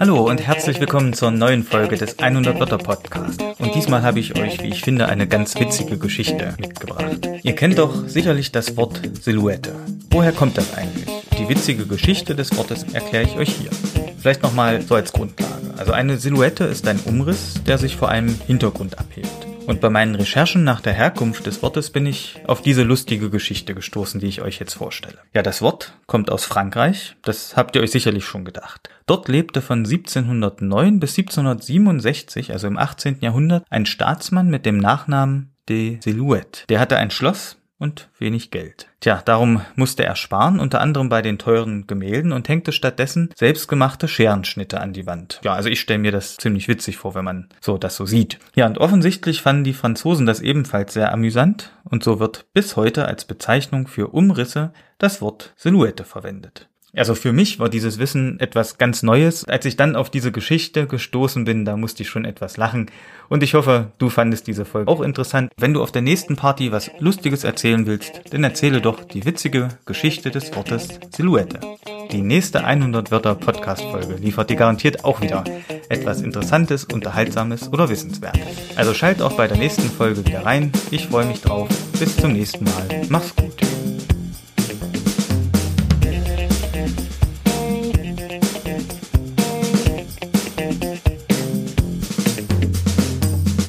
Hallo und herzlich willkommen zur neuen Folge des 100 Wörter Podcast. Und diesmal habe ich euch, wie ich finde, eine ganz witzige Geschichte mitgebracht. Ihr kennt doch sicherlich das Wort Silhouette. Woher kommt das eigentlich? Die witzige Geschichte des Wortes erkläre ich euch hier. Vielleicht nochmal so als Grundlage. Also eine Silhouette ist ein Umriss, der sich vor einem Hintergrund abhebt. Und bei meinen Recherchen nach der Herkunft des Wortes bin ich auf diese lustige Geschichte gestoßen, die ich euch jetzt vorstelle. Ja, das Wort kommt aus Frankreich, das habt ihr euch sicherlich schon gedacht. Dort lebte von 1709 bis 1767, also im 18. Jahrhundert, ein Staatsmann mit dem Nachnamen de Silhouette. Der hatte ein Schloss und wenig Geld. Tja, darum musste er sparen, unter anderem bei den teuren Gemälden und hängte stattdessen selbstgemachte Scherenschnitte an die Wand. Ja, also ich stelle mir das ziemlich witzig vor, wenn man so das so sieht. Ja, und offensichtlich fanden die Franzosen das ebenfalls sehr amüsant und so wird bis heute als Bezeichnung für Umrisse das Wort Silhouette verwendet. Also für mich war dieses Wissen etwas ganz Neues. Als ich dann auf diese Geschichte gestoßen bin, da musste ich schon etwas lachen. Und ich hoffe, du fandest diese Folge auch interessant. Wenn du auf der nächsten Party was Lustiges erzählen willst, dann erzähle doch die witzige Geschichte des Wortes Silhouette. Die nächste 100 Wörter Podcast Folge liefert dir garantiert auch wieder etwas Interessantes, Unterhaltsames oder Wissenswertes. Also schalt auch bei der nächsten Folge wieder rein. Ich freue mich drauf. Bis zum nächsten Mal. Mach's gut.